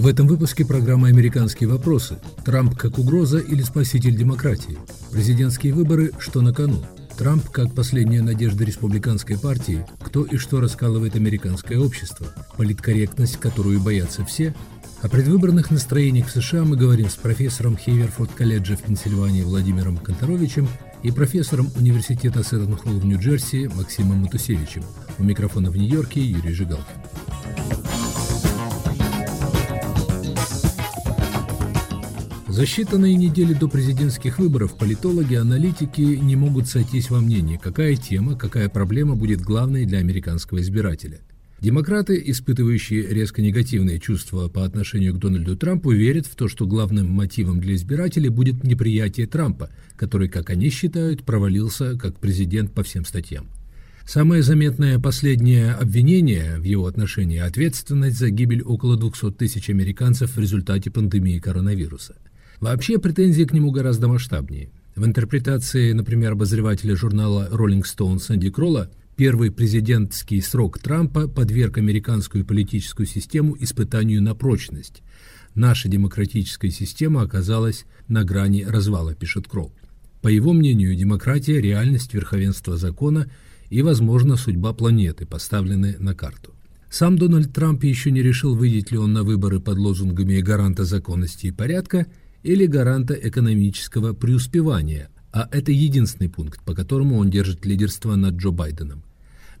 В этом выпуске программы «Американские вопросы». Трамп как угроза или спаситель демократии? Президентские выборы, что на кону? Трамп как последняя надежда республиканской партии? Кто и что раскалывает американское общество? Политкорректность, которую боятся все? О предвыборных настроениях в США мы говорим с профессором Хейверфорд колледжа в Пенсильвании Владимиром Конторовичем и профессором Университета Сеттон-Холл в Нью-Джерси Максимом Матусевичем. У микрофона в Нью-Йорке Юрий Жигалкин. За считанные недели до президентских выборов политологи, аналитики не могут сойтись во мнении, какая тема, какая проблема будет главной для американского избирателя. Демократы, испытывающие резко негативные чувства по отношению к Дональду Трампу, верят в то, что главным мотивом для избирателей будет неприятие Трампа, который, как они считают, провалился как президент по всем статьям. Самое заметное последнее обвинение в его отношении – ответственность за гибель около 200 тысяч американцев в результате пандемии коронавируса. Вообще претензии к нему гораздо масштабнее. В интерпретации, например, обозревателя журнала Rolling Stone Сэнди Кролла Первый президентский срок Трампа подверг американскую политическую систему испытанию на прочность. Наша демократическая система оказалась на грани развала, пишет Кролл. По его мнению, демократия – реальность верховенства закона и, возможно, судьба планеты, поставлены на карту. Сам Дональд Трамп еще не решил, выйдет ли он на выборы под лозунгами гаранта законности и порядка или гаранта экономического преуспевания, а это единственный пункт, по которому он держит лидерство над Джо Байденом.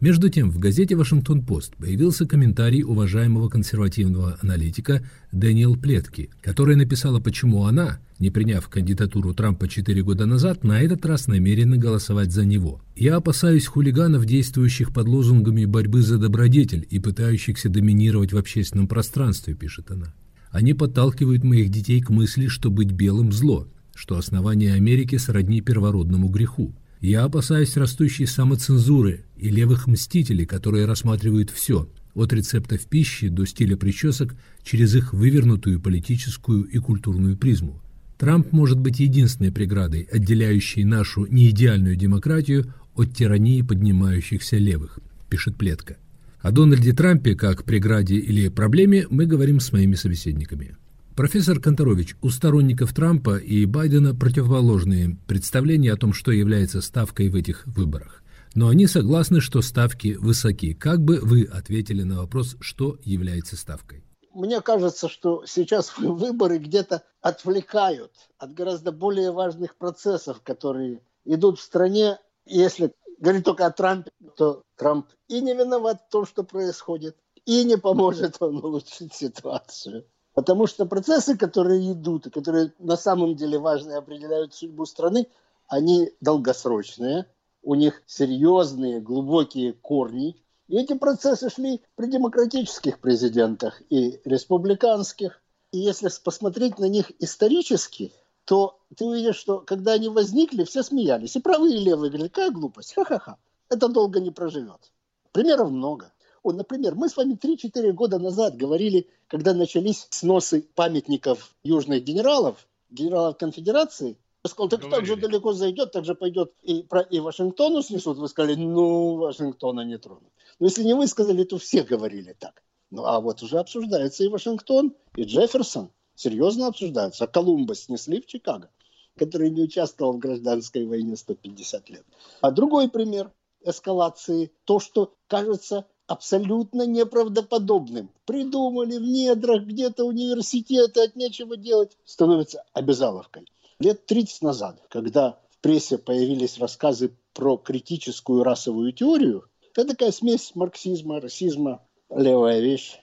Между тем, в газете «Вашингтон-Пост» появился комментарий уважаемого консервативного аналитика Дэниел Плетки, которая написала, почему она, не приняв кандидатуру Трампа 4 года назад, на этот раз намерена голосовать за него. «Я опасаюсь хулиганов, действующих под лозунгами борьбы за добродетель и пытающихся доминировать в общественном пространстве», пишет она. «Они подталкивают моих детей к мысли, что быть белым – зло, что основание Америки сродни первородному греху. Я опасаюсь растущей самоцензуры и левых мстителей, которые рассматривают все, от рецептов пищи до стиля причесок, через их вывернутую политическую и культурную призму. Трамп может быть единственной преградой, отделяющей нашу неидеальную демократию от тирании поднимающихся левых, пишет Плетка. О Дональде Трампе как преграде или проблеме мы говорим с моими собеседниками. Профессор Конторович, у сторонников Трампа и Байдена противоположные представления о том, что является ставкой в этих выборах. Но они согласны, что ставки высоки. Как бы вы ответили на вопрос, что является ставкой? Мне кажется, что сейчас выборы где-то отвлекают от гораздо более важных процессов, которые идут в стране. Если говорить только о Трампе, то Трамп и не виноват в том, что происходит, и не поможет он улучшить ситуацию. Потому что процессы, которые идут, и которые на самом деле важны и определяют судьбу страны, они долгосрочные, у них серьезные, глубокие корни. И эти процессы шли при демократических президентах и республиканских. И если посмотреть на них исторически, то ты увидишь, что когда они возникли, все смеялись. И правые, и левые говорили, какая глупость, ха-ха-ха. Это долго не проживет. Примеров много. Вот, например, мы с вами 3-4 года назад говорили, когда начались сносы памятников южных генералов, генералов конфедерации, я сказал, так так же далеко зайдет, так же пойдет и, про, и Вашингтону снесут. Вы сказали, ну, Вашингтона не тронут. Но если не вы сказали, то все говорили так. Ну, а вот уже обсуждается и Вашингтон, и Джефферсон. Серьезно обсуждаются. А Колумба снесли в Чикаго, который не участвовал в гражданской войне 150 лет. А другой пример эскалации, то, что, кажется, абсолютно неправдоподобным. Придумали в недрах где-то университеты, от нечего делать, становится обязаловкой. Лет 30 назад, когда в прессе появились рассказы про критическую расовую теорию, это такая смесь марксизма, расизма, левая вещь.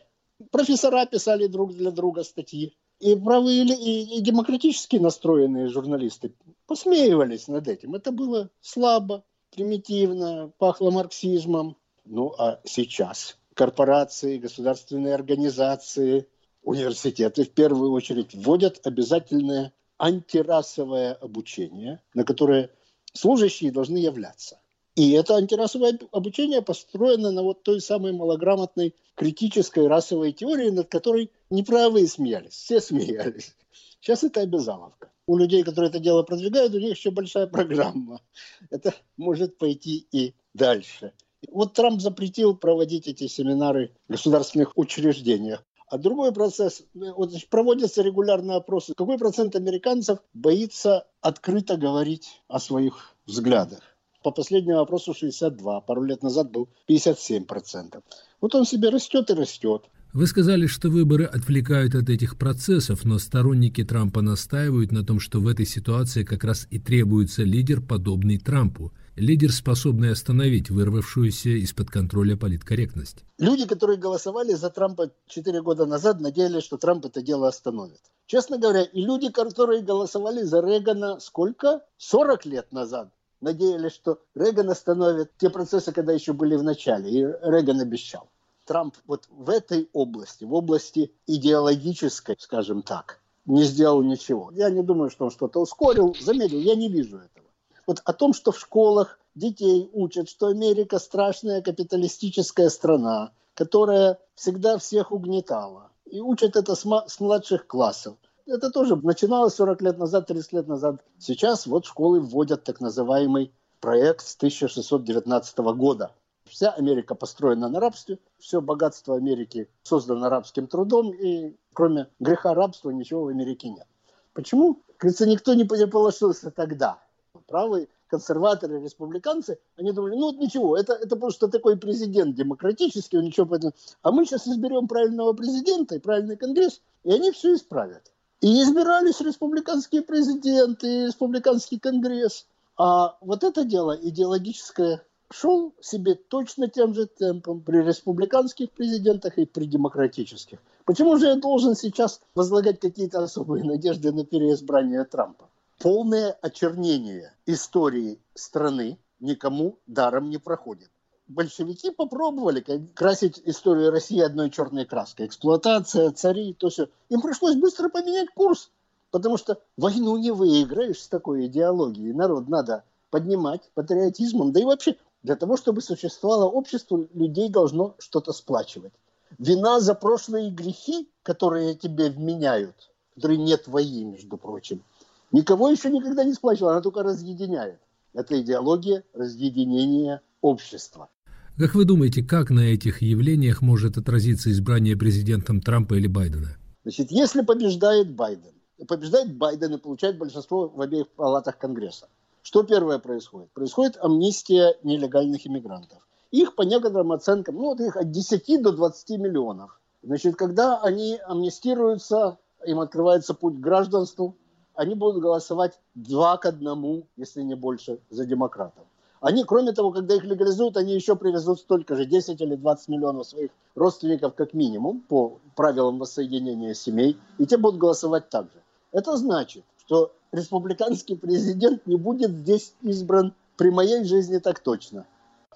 Профессора писали друг для друга статьи. И правые и, и демократически настроенные журналисты посмеивались над этим. Это было слабо, примитивно, пахло марксизмом. Ну а сейчас корпорации, государственные организации, университеты в первую очередь вводят обязательное антирасовое обучение, на которое служащие должны являться. И это антирасовое обучение построено на вот той самой малограмотной критической расовой теории, над которой неправые смеялись, все смеялись. Сейчас это обязаловка. У людей, которые это дело продвигают, у них еще большая программа. Это может пойти и дальше. Вот Трамп запретил проводить эти семинары в государственных учреждениях. А другой процесс, вот проводятся регулярные опросы. Какой процент американцев боится открыто говорить о своих взглядах? По последнему опросу 62, пару лет назад был 57%. Вот он себе растет и растет. Вы сказали, что выборы отвлекают от этих процессов, но сторонники Трампа настаивают на том, что в этой ситуации как раз и требуется лидер, подобный Трампу. Лидер, способный остановить вырвавшуюся из-под контроля политкорректность. Люди, которые голосовали за Трампа 4 года назад, надеялись, что Трамп это дело остановит. Честно говоря, и люди, которые голосовали за Регана сколько? 40 лет назад, надеялись, что Реган остановит те процессы, когда еще были в начале. И Реган обещал. Трамп вот в этой области, в области идеологической, скажем так, не сделал ничего. Я не думаю, что он что-то ускорил, замедлил, я не вижу этого. Вот о том, что в школах детей учат, что Америка страшная капиталистическая страна, которая всегда всех угнетала. И учат это с, с младших классов. Это тоже начиналось 40 лет назад, 30 лет назад. Сейчас вот школы вводят так называемый проект с 1619 года Вся Америка построена на рабстве, все богатство Америки создано рабским трудом, и кроме греха рабства ничего в Америке нет. Почему? Кажется, никто не положился тогда. Правые консерваторы, республиканцы, они думали, ну вот ничего, это, это просто такой президент демократический, он ничего поэтому... А мы сейчас изберем правильного президента и правильный конгресс, и они все исправят. И избирались республиканские президенты, и республиканский конгресс. А вот это дело идеологическое шел себе точно тем же темпом при республиканских президентах и при демократических. Почему же я должен сейчас возлагать какие-то особые надежды на переизбрание Трампа? Полное очернение истории страны никому даром не проходит. Большевики попробовали красить историю России одной черной краской. Эксплуатация, цари, то все. Им пришлось быстро поменять курс, потому что войну не выиграешь с такой идеологией. Народ надо поднимать патриотизмом, да и вообще для того, чтобы существовало общество, людей должно что-то сплачивать. Вина за прошлые грехи, которые тебе вменяют, которые нет твои, между прочим, никого еще никогда не сплачивала, она только разъединяет. Это идеология разъединения общества. Как вы думаете, как на этих явлениях может отразиться избрание президентом Трампа или Байдена? Значит, если побеждает Байден, побеждает Байден и получает большинство в обеих палатах Конгресса, что первое происходит? Происходит амнистия нелегальных иммигрантов. Их по некоторым оценкам, ну вот их от 10 до 20 миллионов. Значит, когда они амнистируются, им открывается путь к гражданству, они будут голосовать два к одному, если не больше, за демократов. Они, кроме того, когда их легализуют, они еще привезут столько же, 10 или 20 миллионов своих родственников как минимум по правилам воссоединения семей, и те будут голосовать так же. Это значит, что республиканский президент не будет здесь избран при моей жизни так точно.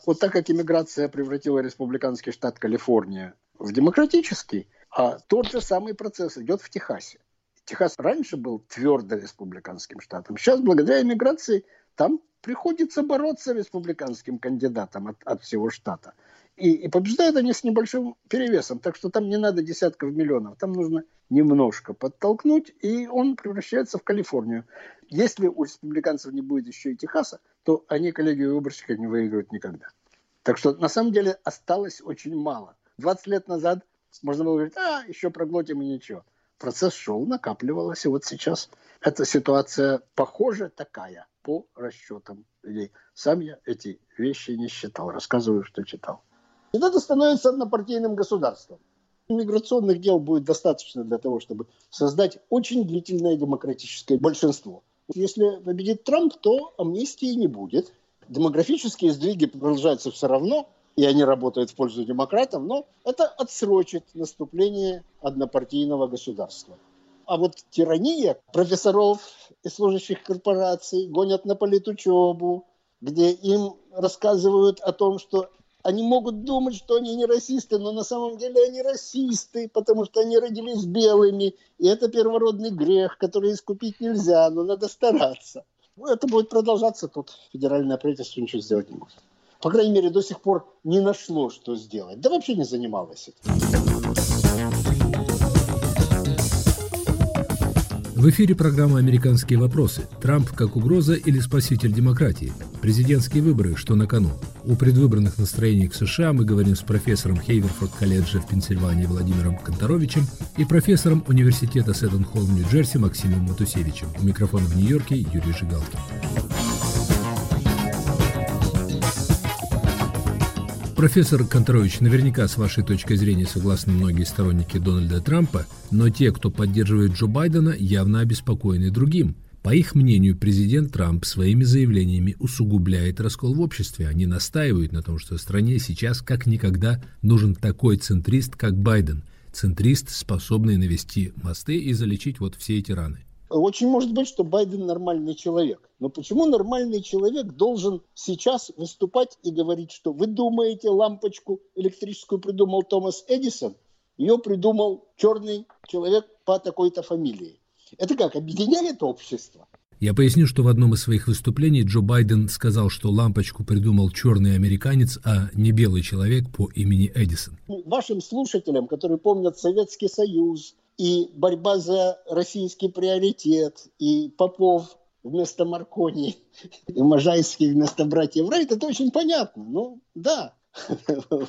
Вот так как иммиграция превратила республиканский штат Калифорния в демократический, а тот же самый процесс идет в Техасе. Техас раньше был твердо республиканским штатом. Сейчас, благодаря иммиграции, там приходится бороться республиканским кандидатам от, от всего штата. И, и побеждают они с небольшим перевесом. Так что там не надо десятков миллионов. Там нужно немножко подтолкнуть, и он превращается в Калифорнию. Если у республиканцев не будет еще и Техаса, то они коллегию выборщика не выиграют никогда. Так что на самом деле осталось очень мало. 20 лет назад можно было говорить, а, еще проглотим и ничего. Процесс шел, накапливалось, и вот сейчас эта ситуация похоже такая по расчетам людей. Сам я эти вещи не считал, рассказываю, что читал. И это становится однопартийным государством. Миграционных дел будет достаточно для того, чтобы создать очень длительное демократическое большинство. Если победит Трамп, то амнистии не будет. Демографические сдвиги продолжаются все равно, и они работают в пользу демократов, но это отсрочит наступление однопартийного государства. А вот тирания профессоров и служащих корпораций гонят на политучебу, где им рассказывают о том, что они могут думать, что они не расисты, но на самом деле они расисты, потому что они родились белыми. И это первородный грех, который искупить нельзя, но надо стараться. Ну, это будет продолжаться, тут федеральное правительство ничего сделать не может. По крайней мере, до сих пор не нашло, что сделать. Да вообще не занималось этим. В эфире программа «Американские вопросы». Трамп как угроза или спаситель демократии? Президентские выборы, что на кону? О предвыборных настроениях США мы говорим с профессором Хейверфорд-колледжа в Пенсильвании Владимиром Конторовичем и профессором университета Сэттон-Холл Нью-Джерси Максимом Матусевичем. У микрофона в Нью-Йорке Юрий Жигалкин. Профессор Контрович, наверняка с вашей точки зрения согласны многие сторонники Дональда Трампа, но те, кто поддерживает Джо Байдена, явно обеспокоены другим. По их мнению, президент Трамп своими заявлениями усугубляет раскол в обществе. Они настаивают на том, что стране сейчас как никогда нужен такой центрист, как Байден. Центрист, способный навести мосты и залечить вот все эти раны. Очень может быть, что Байден нормальный человек. Но почему нормальный человек должен сейчас выступать и говорить, что вы думаете, лампочку электрическую придумал Томас Эдисон, ее придумал черный человек по такой-то фамилии. Это как, объединяет общество? Я поясню, что в одном из своих выступлений Джо Байден сказал, что лампочку придумал черный американец, а не белый человек по имени Эдисон. Вашим слушателям, которые помнят Советский Союз, и борьба за российский приоритет, и Попов вместо Маркони, и Можайский вместо братьев Райт, это очень понятно. Ну, да.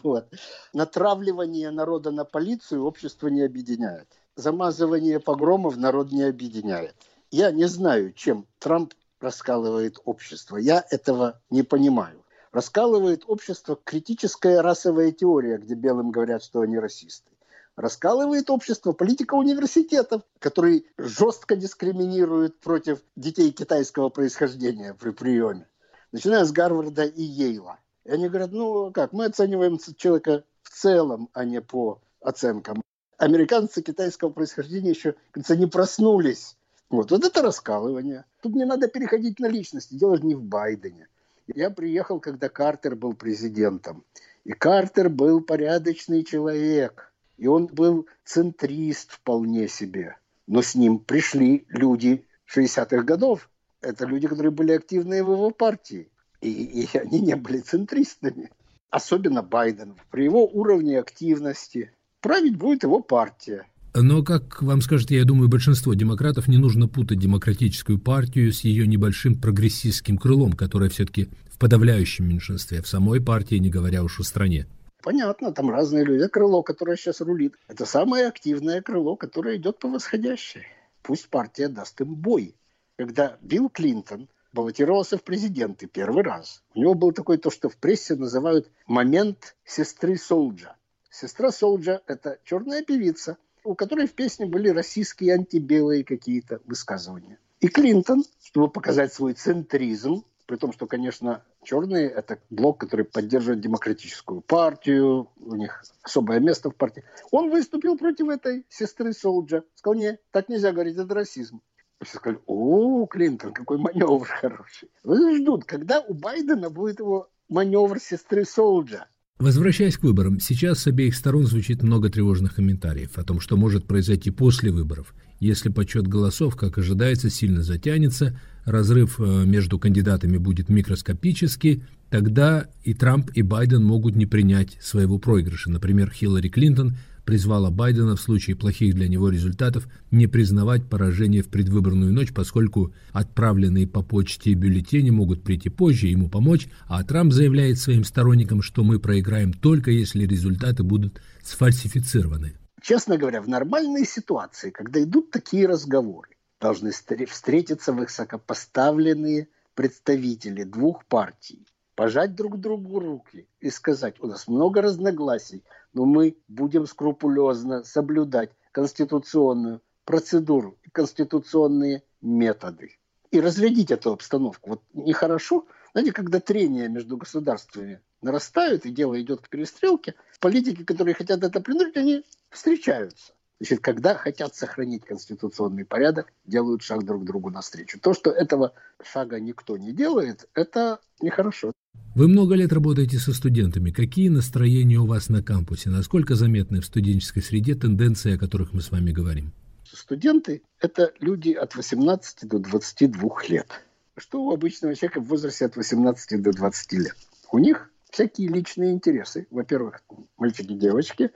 вот. Натравливание народа на полицию общество не объединяет. Замазывание погромов народ не объединяет. Я не знаю, чем Трамп раскалывает общество. Я этого не понимаю. Раскалывает общество критическая расовая теория, где белым говорят, что они расисты раскалывает общество, политика университетов, который жестко дискриминирует против детей китайского происхождения при приеме, начиная с Гарварда и Ейла. И они говорят, ну как, мы оцениваем человека в целом, а не по оценкам. Американцы китайского происхождения еще, кажется, не проснулись. Вот, вот это раскалывание. Тут не надо переходить на личности, дело не в Байдене. Я приехал, когда Картер был президентом. И Картер был порядочный человек – и он был центрист вполне себе. Но с ним пришли люди 60-х годов. Это люди, которые были активны в его партии. И, и они не были центристами. Особенно Байден. При его уровне активности править будет его партия. Но, как вам скажет, я думаю, большинство демократов не нужно путать демократическую партию с ее небольшим прогрессистским крылом, которое все-таки в подавляющем меньшинстве, в самой партии, не говоря уж о стране. Понятно, там разные люди. Крыло, которое сейчас рулит, это самое активное крыло, которое идет по восходящей. Пусть партия даст им бой. Когда Билл Клинтон баллотировался в президенты первый раз, у него был такой то, что в прессе называют момент сестры Солджа. Сестра Солджа – это черная певица, у которой в песне были российские антибелые какие-то высказывания. И Клинтон, чтобы показать свой центризм, при том, что, конечно, черные – это блок, который поддерживает демократическую партию, у них особое место в партии. Он выступил против этой сестры Солджа. Сказал, нет, так нельзя говорить, это расизм. Все сказали, о, Клинтон, какой маневр хороший. Вы ждут, когда у Байдена будет его маневр сестры Солджа. Возвращаясь к выборам, сейчас с обеих сторон звучит много тревожных комментариев о том, что может произойти после выборов. Если подсчет голосов, как ожидается, сильно затянется, разрыв э, между кандидатами будет микроскопический, тогда и Трамп, и Байден могут не принять своего проигрыша. Например, Хиллари Клинтон призвала Байдена в случае плохих для него результатов не признавать поражение в предвыборную ночь, поскольку отправленные по почте бюллетени могут прийти позже, ему помочь, а Трамп заявляет своим сторонникам, что мы проиграем только если результаты будут сфальсифицированы. Честно говоря, в нормальной ситуации, когда идут такие разговоры, должны встретиться высокопоставленные представители двух партий, пожать друг другу руки и сказать, у нас много разногласий, но мы будем скрупулезно соблюдать конституционную процедуру и конституционные методы. И разрядить эту обстановку. Вот нехорошо, знаете, когда трения между государствами нарастают, и дело идет к перестрелке, политики, которые хотят это принудить, они встречаются. Значит, когда хотят сохранить конституционный порядок, делают шаг друг другу навстречу. То, что этого шага никто не делает, это нехорошо. Вы много лет работаете со студентами. Какие настроения у вас на кампусе? Насколько заметны в студенческой среде тенденции, о которых мы с вами говорим? Студенты – это люди от 18 до 22 лет. Что у обычного человека в возрасте от 18 до 20 лет? У них всякие личные интересы. Во-первых, мальчики девочки.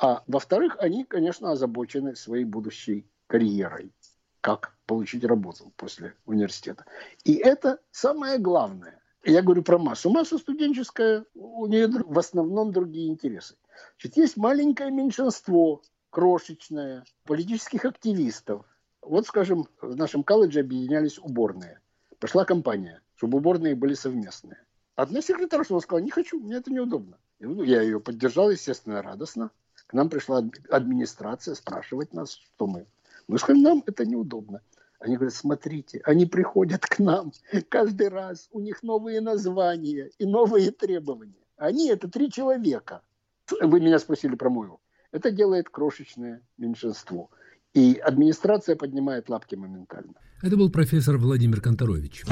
А во-вторых, они, конечно, озабочены своей будущей карьерой. как получить работу после университета. И это самое главное. Я говорю про массу. Масса студенческая, у нее в основном другие интересы. Значит, есть маленькое меньшинство, крошечное, политических активистов. Вот, скажем, в нашем колледже объединялись уборные. Пошла компания, чтобы уборные были совместные. Одна секретарша сказала, не хочу, мне это неудобно. Я ее поддержал, естественно, радостно. К нам пришла администрация спрашивать нас, что мы. Мы сказали, нам это неудобно. Они говорят, смотрите, они приходят к нам каждый раз, у них новые названия и новые требования. Они это три человека. Вы меня спросили про мою. Это делает крошечное меньшинство. И администрация поднимает лапки моментально. Это был профессор Владимир Конторович.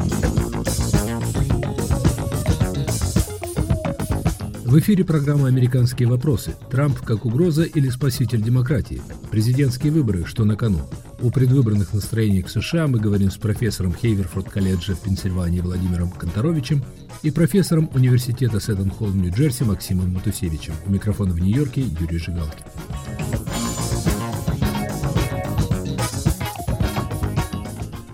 В эфире программа «Американские вопросы». Трамп как угроза или спаситель демократии? Президентские выборы, что на кону? О предвыборных настроениях США мы говорим с профессором Хейверфорд колледжа в Пенсильвании Владимиром Конторовичем и профессором университета Сэттон-Холл в Нью-Джерси Максимом Матусевичем. У микрофона в Нью-Йорке Юрий Жигалкин.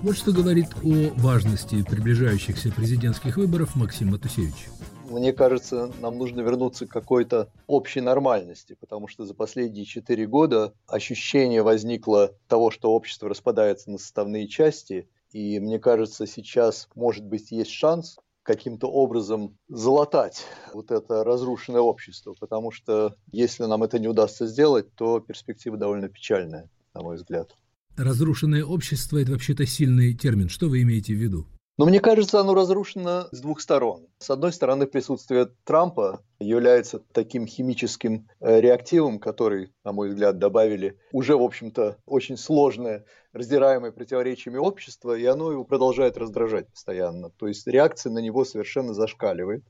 Вот что говорит о важности приближающихся президентских выборов Максим Матусевич мне кажется, нам нужно вернуться к какой-то общей нормальности, потому что за последние четыре года ощущение возникло того, что общество распадается на составные части, и мне кажется, сейчас, может быть, есть шанс каким-то образом залатать вот это разрушенное общество, потому что если нам это не удастся сделать, то перспектива довольно печальная, на мой взгляд. Разрушенное общество – это вообще-то сильный термин. Что вы имеете в виду? Но мне кажется, оно разрушено с двух сторон. С одной стороны, присутствие Трампа является таким химическим э, реактивом, который, на мой взгляд, добавили уже, в общем-то, очень сложное, раздираемое противоречиями общество, и оно его продолжает раздражать постоянно. То есть реакция на него совершенно зашкаливает.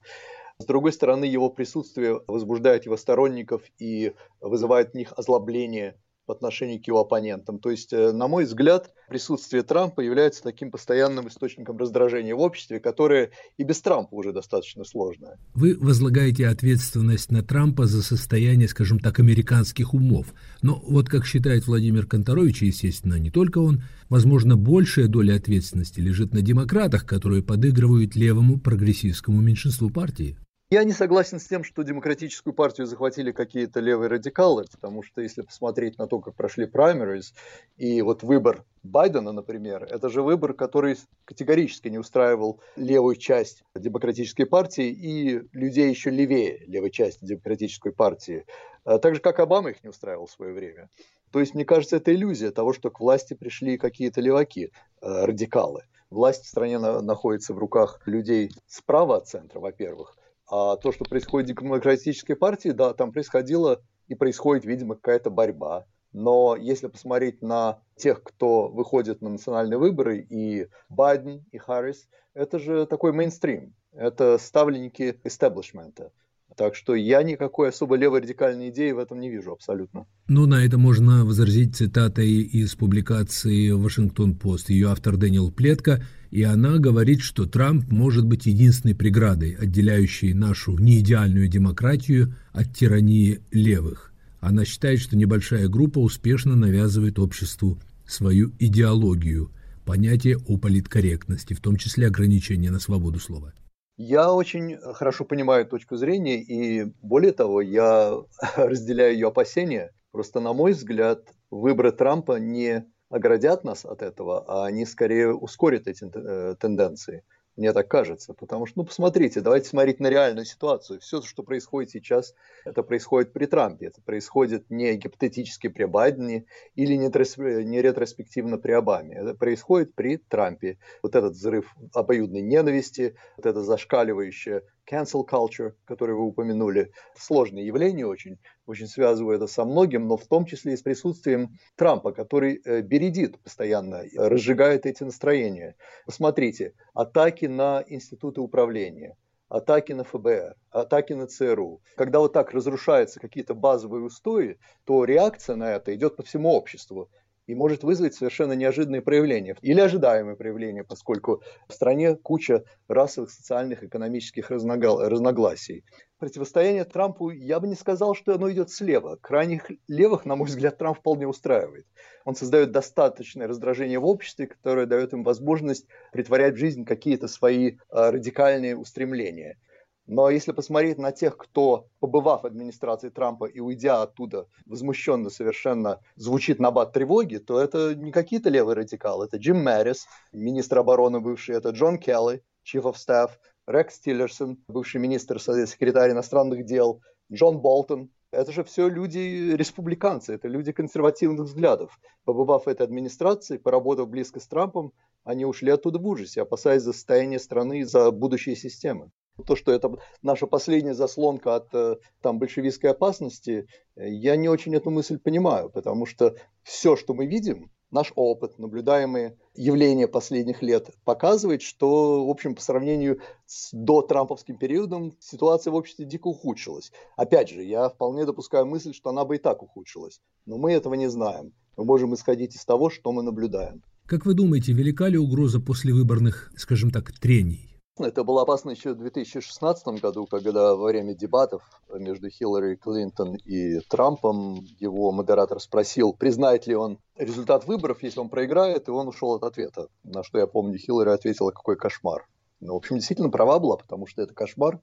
С другой стороны, его присутствие возбуждает его сторонников и вызывает в них озлобление в отношении к его оппонентам. То есть, э, на мой взгляд, присутствие Трампа является таким постоянным источником раздражения в обществе, которое и без Трампа уже достаточно сложное. Вы возлагаете ответственность на Трампа за состояние, скажем так, американских умов. Но вот как считает Владимир Конторович, естественно, не только он, возможно, большая доля ответственности лежит на демократах, которые подыгрывают левому прогрессивскому меньшинству партии. Я не согласен с тем, что демократическую партию захватили какие-то левые радикалы, потому что если посмотреть на то, как прошли праймерис, и вот выбор Байдена, например, это же выбор, который категорически не устраивал левую часть демократической партии и людей еще левее левой части демократической партии, а так же, как Обама их не устраивал в свое время. То есть, мне кажется, это иллюзия того, что к власти пришли какие-то леваки, э, радикалы. Власть в стране находится в руках людей справа от центра, во-первых, а то, что происходит в демократической партии, да, там происходило и происходит, видимо, какая-то борьба. Но если посмотреть на тех, кто выходит на национальные выборы, и Байден, и Харрис, это же такой мейнстрим. Это ставленники истеблишмента. Так что я никакой особо левой радикальной идеи в этом не вижу абсолютно. Ну, на это можно возразить цитатой из публикации «Вашингтон-Пост». Ее автор Дэниел Плетко, и она говорит, что Трамп может быть единственной преградой, отделяющей нашу неидеальную демократию от тирании левых. Она считает, что небольшая группа успешно навязывает обществу свою идеологию, понятие о политкорректности, в том числе ограничения на свободу слова. Я очень хорошо понимаю точку зрения, и более того, я разделяю ее опасения. Просто, на мой взгляд, выборы Трампа не оградят нас от этого, а они скорее ускорят эти э, тенденции. Мне так кажется. Потому что, ну, посмотрите, давайте смотреть на реальную ситуацию. Все, что происходит сейчас, это происходит при Трампе. Это происходит не гипотетически при Байдене или не, не ретроспективно при Обаме. Это происходит при Трампе. Вот этот взрыв обоюдной ненависти, вот это зашкаливающее cancel culture, который вы упомянули, сложное явление очень, очень связываю это со многим, но в том числе и с присутствием Трампа, который э, бередит постоянно, разжигает эти настроения. Посмотрите, атаки на институты управления, атаки на ФБР, атаки на ЦРУ. Когда вот так разрушаются какие-то базовые устои, то реакция на это идет по всему обществу. И может вызвать совершенно неожиданные проявления или ожидаемые проявления, поскольку в стране куча расовых, социальных, экономических разногласий. Противостояние Трампу, я бы не сказал, что оно идет слева. Крайних левых, на мой взгляд, Трамп вполне устраивает. Он создает достаточное раздражение в обществе, которое дает им возможность притворять в жизнь какие-то свои а, радикальные устремления. Но если посмотреть на тех, кто, побывав в администрации Трампа и уйдя оттуда, возмущенно совершенно звучит на бат тревоги, то это не какие-то левые радикалы. Это Джим Мэрис, министр обороны бывший, это Джон Келли, chief of staff, Рекс Тиллерсон, бывший министр, секретарь иностранных дел, Джон Болтон. Это же все люди республиканцы, это люди консервативных взглядов. Побывав в этой администрации, поработав близко с Трампом, они ушли оттуда в ужасе, опасаясь за состояние страны и за будущее системы. То, что это наша последняя заслонка от э, там, большевистской опасности, э, я не очень эту мысль понимаю, потому что все, что мы видим, наш опыт, наблюдаемые явления последних лет показывает, что, в общем, по сравнению с до трамповским периодом ситуация в обществе дико ухудшилась. Опять же, я вполне допускаю мысль, что она бы и так ухудшилась, но мы этого не знаем. Мы можем исходить из того, что мы наблюдаем. Как вы думаете, велика ли угроза послевыборных, скажем так, трений? Это было опасно еще в 2016 году, когда во время дебатов между Хиллари Клинтон и Трампом его модератор спросил, признает ли он результат выборов, если он проиграет, и он ушел от ответа. На что я помню, Хиллари ответила, какой кошмар. Ну, в общем, действительно права была, потому что это кошмар.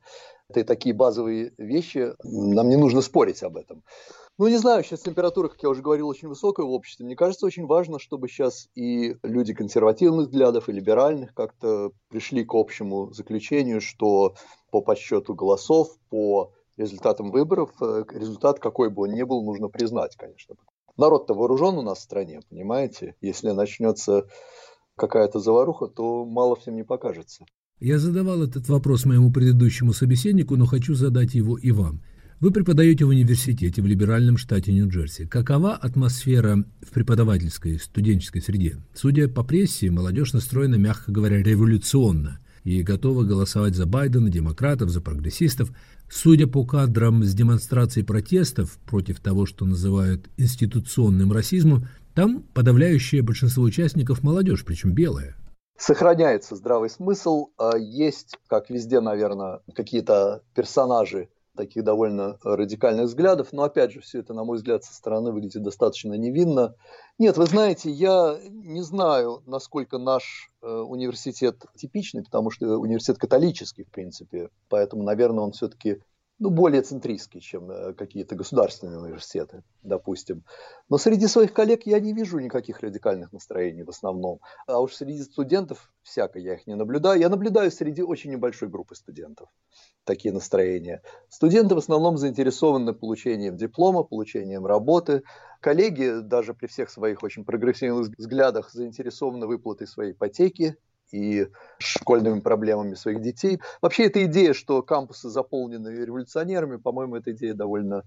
Это такие базовые вещи, нам не нужно спорить об этом. Ну, не знаю, сейчас температура, как я уже говорил, очень высокая в обществе. Мне кажется, очень важно, чтобы сейчас и люди консервативных взглядов, и либеральных как-то пришли к общему заключению, что по подсчету голосов, по результатам выборов, э, результат какой бы он ни был, нужно признать, конечно. Народ-то вооружен у нас в стране, понимаете? Если начнется какая-то заваруха, то мало всем не покажется. Я задавал этот вопрос моему предыдущему собеседнику, но хочу задать его и вам. Вы преподаете в университете в либеральном штате Нью-Джерси. Какова атмосфера в преподавательской, студенческой среде? Судя по прессе, молодежь настроена, мягко говоря, революционно и готова голосовать за Байдена, демократов, за прогрессистов. Судя по кадрам с демонстрацией протестов против того, что называют институционным расизмом, там подавляющее большинство участников молодежь, причем белая. Сохраняется здравый смысл. А есть, как везде, наверное, какие-то персонажи таких довольно радикальных взглядов, но опять же, все это, на мой взгляд, со стороны выглядит достаточно невинно. Нет, вы знаете, я не знаю, насколько наш э, университет типичный, потому что университет католический, в принципе, поэтому, наверное, он все-таки ну, более центристский, чем э, какие-то государственные университеты, допустим. Но среди своих коллег я не вижу никаких радикальных настроений в основном. А уж среди студентов всяко я их не наблюдаю. Я наблюдаю среди очень небольшой группы студентов такие настроения. Студенты в основном заинтересованы получением диплома, получением работы. Коллеги, даже при всех своих очень прогрессивных взглядах, заинтересованы выплатой своей ипотеки, и школьными проблемами своих детей. Вообще эта идея, что кампусы заполнены революционерами, по-моему, эта идея довольно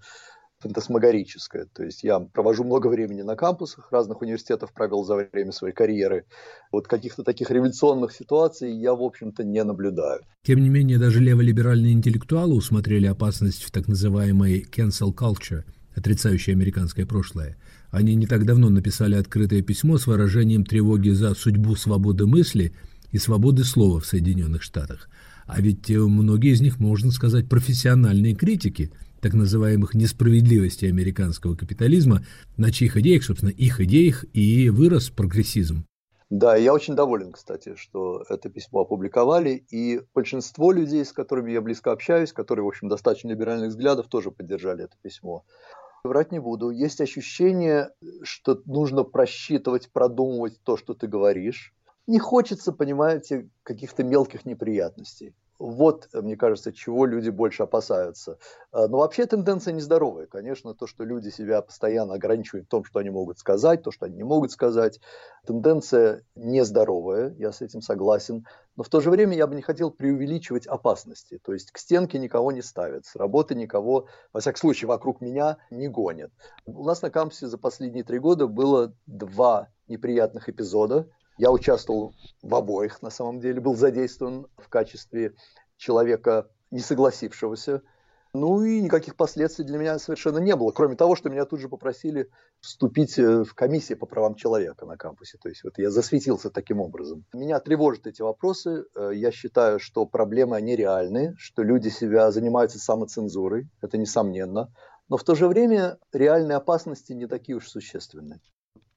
фантасмагорическая. То есть я провожу много времени на кампусах разных университетов, провел за время своей карьеры. Вот каких-то таких революционных ситуаций я, в общем-то, не наблюдаю. Тем не менее, даже леволиберальные интеллектуалы усмотрели опасность в так называемой cancel culture, отрицающей американское прошлое. Они не так давно написали открытое письмо с выражением тревоги за судьбу свободы мысли – и свободы слова в Соединенных Штатах. А ведь э, многие из них, можно сказать, профессиональные критики так называемых несправедливостей американского капитализма, на чьих идеях, собственно, их идеях и вырос прогрессизм. Да, я очень доволен, кстати, что это письмо опубликовали, и большинство людей, с которыми я близко общаюсь, которые, в общем, достаточно либеральных взглядов, тоже поддержали это письмо. Врать не буду. Есть ощущение, что нужно просчитывать, продумывать то, что ты говоришь, не хочется, понимаете, каких-то мелких неприятностей. Вот, мне кажется, чего люди больше опасаются. А, но вообще тенденция нездоровая. Конечно, то, что люди себя постоянно ограничивают в том, что они могут сказать, то, что они не могут сказать. Тенденция нездоровая, я с этим согласен. Но в то же время я бы не хотел преувеличивать опасности. То есть к стенке никого не ставят, с работы никого, во всяком случае, вокруг меня не гонят. У нас на кампусе за последние три года было два неприятных эпизода – я участвовал в обоих, на самом деле, был задействован в качестве человека, не согласившегося Ну и никаких последствий для меня совершенно не было, кроме того, что меня тут же попросили вступить э, в комиссию по правам человека на кампусе. То есть вот я засветился таким образом. Меня тревожат эти вопросы. Э, я считаю, что проблемы, они реальные, что люди себя занимаются самоцензурой, это несомненно. Но в то же время реальные опасности не такие уж существенные.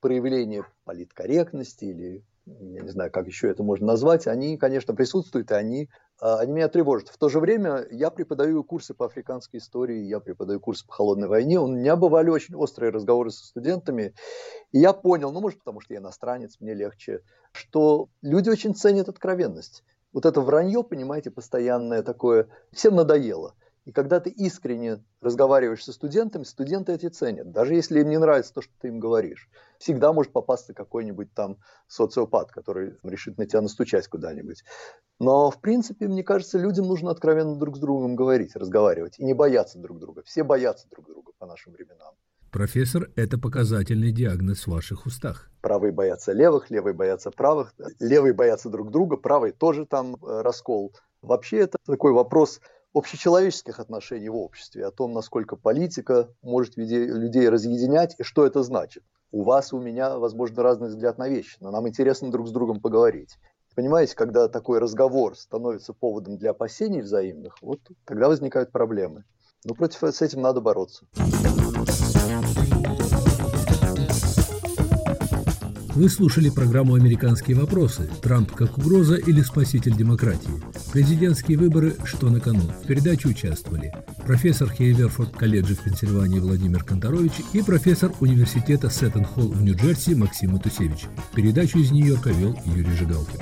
Проявление политкорректности или я не знаю, как еще это можно назвать, они, конечно, присутствуют, и они, а, они меня тревожат. В то же время я преподаю курсы по африканской истории, я преподаю курсы по холодной войне. У меня бывали очень острые разговоры со студентами, и я понял, ну, может, потому что я иностранец, мне легче, что люди очень ценят откровенность. Вот это вранье, понимаете, постоянное такое, всем надоело – и когда ты искренне разговариваешь со студентами, студенты эти ценят. Даже если им не нравится то, что ты им говоришь. Всегда может попасться какой-нибудь там социопат, который решит на тебя настучать куда-нибудь. Но, в принципе, мне кажется, людям нужно откровенно друг с другом говорить, разговаривать. И не бояться друг друга. Все боятся друг друга по нашим временам. Профессор, это показательный диагноз в ваших устах. Правые боятся левых, левые боятся правых, левые боятся друг друга, правые тоже там э, раскол. Вообще это такой вопрос общечеловеческих отношений в обществе, о том, насколько политика может людей разъединять и что это значит. У вас у меня, возможно, разный взгляд на вещи, но нам интересно друг с другом поговорить. Понимаете, когда такой разговор становится поводом для опасений взаимных, вот тогда возникают проблемы. Но против с этим надо бороться. Вы слушали программу «Американские вопросы. Трамп как угроза или спаситель демократии?» Президентские выборы «Что на кону?» В передаче участвовали профессор Хейверфорд колледжа в Пенсильвании Владимир Конторович и профессор университета Сеттон-Холл в Нью-Джерси Максим Матусевич. Передачу из Нью-Йорка вел Юрий Жигалкин.